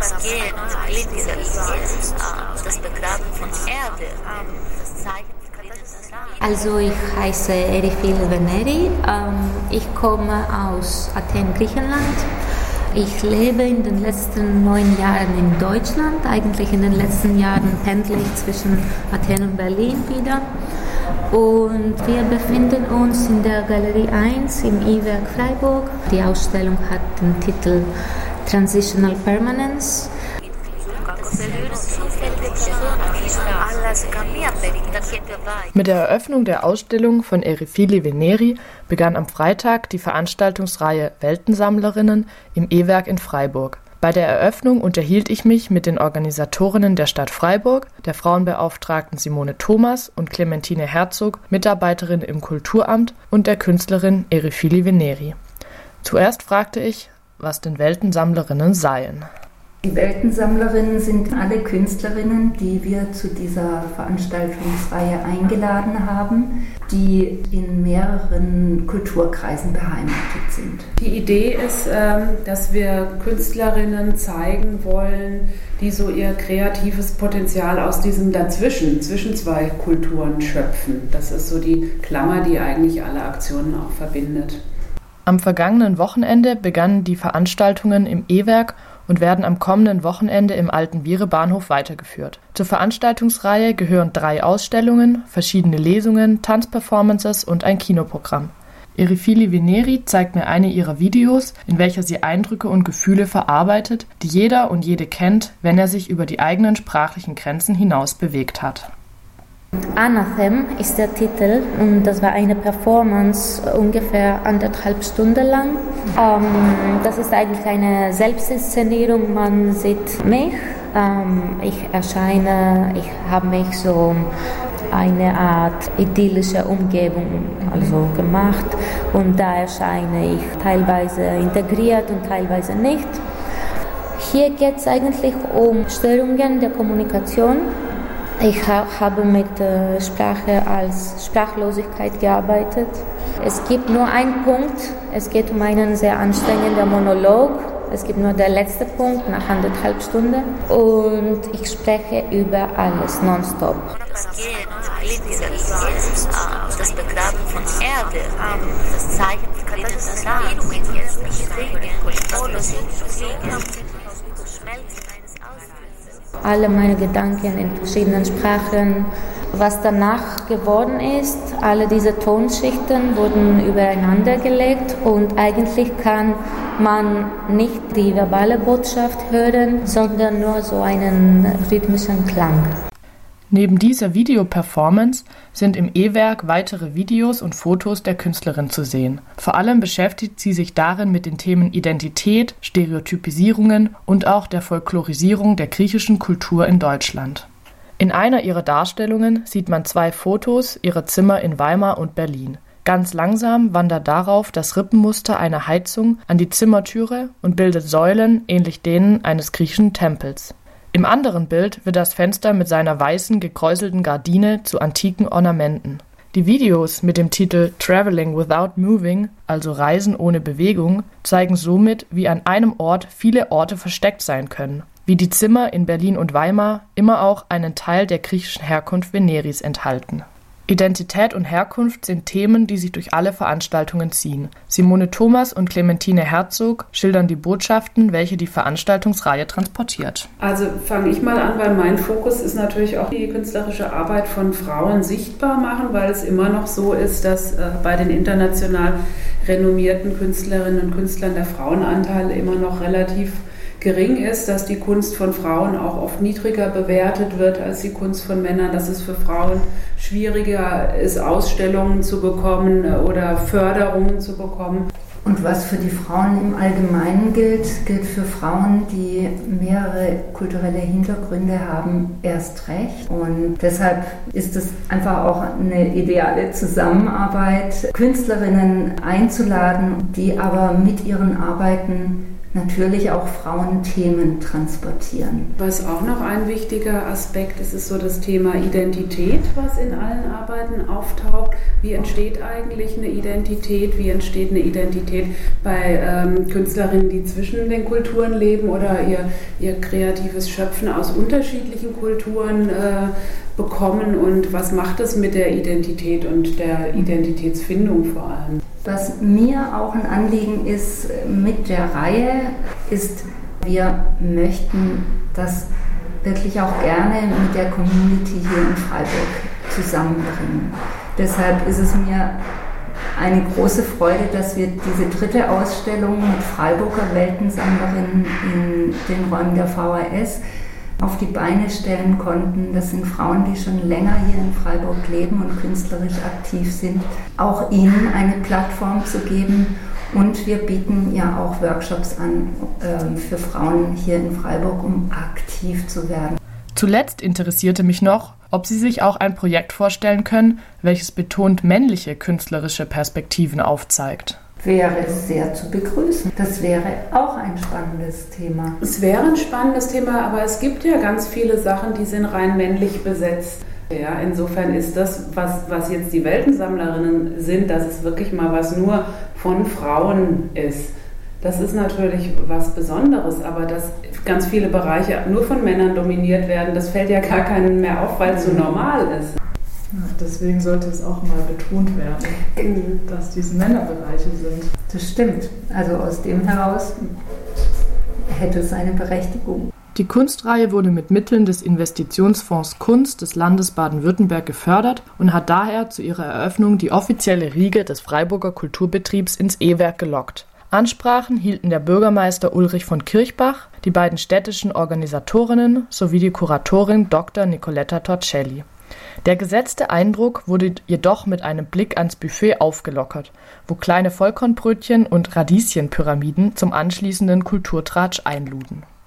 es geht, das Begraben von Erde, das Zeichen also ich heiße Erifil Veneri, ähm, ich komme aus Athen, Griechenland. Ich lebe in den letzten neun Jahren in Deutschland. Eigentlich in den letzten Jahren pendle ich zwischen Athen und Berlin wieder. Und wir befinden uns in der Galerie 1 im E-Werk Freiburg. Die Ausstellung hat den Titel Transitional Permanence. Mit der Eröffnung der Ausstellung von Erifili Veneri begann am Freitag die Veranstaltungsreihe Weltensammlerinnen im E-Werk in Freiburg. Bei der Eröffnung unterhielt ich mich mit den Organisatorinnen der Stadt Freiburg, der Frauenbeauftragten Simone Thomas und Clementine Herzog, Mitarbeiterin im Kulturamt und der Künstlerin Erifili Veneri. Zuerst fragte ich, was denn Weltensammlerinnen seien. Die Weltensammlerinnen sind alle Künstlerinnen, die wir zu dieser Veranstaltungsreihe eingeladen haben, die in mehreren Kulturkreisen beheimatet sind. Die Idee ist, ähm, dass wir Künstlerinnen zeigen wollen, die so ihr kreatives Potenzial aus diesem Dazwischen, zwischen zwei Kulturen schöpfen. Das ist so die Klammer, die eigentlich alle Aktionen auch verbindet. Am vergangenen Wochenende begannen die Veranstaltungen im E-Werk und werden am kommenden Wochenende im Alten Bahnhof weitergeführt. Zur Veranstaltungsreihe gehören drei Ausstellungen, verschiedene Lesungen, Tanzperformances und ein Kinoprogramm. Erifili Veneri zeigt mir eine ihrer Videos, in welcher sie Eindrücke und Gefühle verarbeitet, die jeder und jede kennt, wenn er sich über die eigenen sprachlichen Grenzen hinaus bewegt hat. Anathem ist der Titel und das war eine Performance ungefähr anderthalb Stunden lang. Ähm, das ist eigentlich eine Selbstinszenierung. Man sieht mich, ähm, ich erscheine, ich habe mich so eine Art idyllische Umgebung also gemacht und da erscheine ich teilweise integriert und teilweise nicht. Hier geht es eigentlich um Störungen der Kommunikation ich habe mit äh, Sprache als Sprachlosigkeit gearbeitet. Es gibt nur einen Punkt, es geht um einen sehr anstrengenden Monolog. Es gibt nur der letzte Punkt nach anderthalb Stunden und ich spreche über alles nonstop. Es geht das Begraben von Erde, das Zeichen von Katastrophen, alle meine Gedanken in verschiedenen Sprachen. Was danach geworden ist, alle diese Tonschichten wurden übereinander gelegt und eigentlich kann man nicht die verbale Botschaft hören, sondern nur so einen rhythmischen Klang. Neben dieser Videoperformance sind im E-Werk weitere Videos und Fotos der Künstlerin zu sehen. Vor allem beschäftigt sie sich darin mit den Themen Identität, Stereotypisierungen und auch der Folklorisierung der griechischen Kultur in Deutschland. In einer ihrer Darstellungen sieht man zwei Fotos ihrer Zimmer in Weimar und Berlin. Ganz langsam wandert darauf das Rippenmuster einer Heizung an die Zimmertüre und bildet Säulen ähnlich denen eines griechischen Tempels. Im anderen Bild wird das Fenster mit seiner weißen gekräuselten Gardine zu antiken Ornamenten. Die Videos mit dem Titel Traveling Without Moving, also Reisen ohne Bewegung, zeigen somit, wie an einem Ort viele Orte versteckt sein können, wie die Zimmer in Berlin und Weimar immer auch einen Teil der griechischen Herkunft Veneris enthalten Identität und Herkunft sind Themen, die sich durch alle Veranstaltungen ziehen. Simone Thomas und Clementine Herzog schildern die Botschaften, welche die Veranstaltungsreihe transportiert. Also fange ich mal an, weil mein Fokus ist natürlich auch die künstlerische Arbeit von Frauen sichtbar machen, weil es immer noch so ist, dass äh, bei den international renommierten Künstlerinnen und Künstlern der Frauenanteil immer noch relativ gering ist, dass die Kunst von Frauen auch oft niedriger bewertet wird als die Kunst von Männern, dass es für Frauen schwieriger ist, Ausstellungen zu bekommen oder Förderungen zu bekommen. Und was für die Frauen im Allgemeinen gilt, gilt für Frauen, die mehrere kulturelle Hintergründe haben, erst recht. Und deshalb ist es einfach auch eine ideale Zusammenarbeit, Künstlerinnen einzuladen, die aber mit ihren Arbeiten natürlich auch Frauenthemen transportieren. Was auch noch ein wichtiger Aspekt ist, ist so das Thema Identität, was in allen Arbeiten auftaucht. Wie entsteht eigentlich eine Identität? Wie entsteht eine Identität bei ähm, Künstlerinnen, die zwischen den Kulturen leben oder ihr, ihr kreatives Schöpfen aus unterschiedlichen Kulturen äh, bekommen? Und was macht das mit der Identität und der Identitätsfindung vor allem? Was mir auch ein Anliegen ist mit der Reihe, ist, wir möchten das wirklich auch gerne mit der Community hier in Freiburg zusammenbringen. Deshalb ist es mir eine große Freude, dass wir diese dritte Ausstellung mit Freiburger Weltensammlerinnen in den Räumen der VHS auf die Beine stellen konnten. Das sind Frauen, die schon länger hier in Freiburg leben und künstlerisch aktiv sind. Auch ihnen eine Plattform zu geben. Und wir bieten ja auch Workshops an äh, für Frauen hier in Freiburg, um aktiv zu werden. Zuletzt interessierte mich noch, ob Sie sich auch ein Projekt vorstellen können, welches betont männliche künstlerische Perspektiven aufzeigt wäre sehr zu begrüßen. Das wäre auch ein spannendes Thema. Es wäre ein spannendes Thema, aber es gibt ja ganz viele Sachen, die sind rein männlich besetzt. Ja, insofern ist das, was, was jetzt die Weltensammlerinnen sind, dass es wirklich mal was nur von Frauen ist. Das ist natürlich was Besonderes, aber dass ganz viele Bereiche nur von Männern dominiert werden, das fällt ja gar keinen mehr auf, weil es so normal ist. Deswegen sollte es auch mal betont werden, dass dies Männerbereiche sind. Das stimmt. Also aus dem heraus hätte es eine Berechtigung. Die Kunstreihe wurde mit Mitteln des Investitionsfonds Kunst des Landes Baden-Württemberg gefördert und hat daher zu ihrer Eröffnung die offizielle Riege des Freiburger Kulturbetriebs ins E-Werk gelockt. Ansprachen hielten der Bürgermeister Ulrich von Kirchbach, die beiden städtischen Organisatorinnen sowie die Kuratorin Dr. Nicoletta Torcelli. Der gesetzte Eindruck wurde jedoch mit einem Blick ans Buffet aufgelockert, wo kleine Vollkornbrötchen und Radieschenpyramiden zum anschließenden Kulturtratsch einluden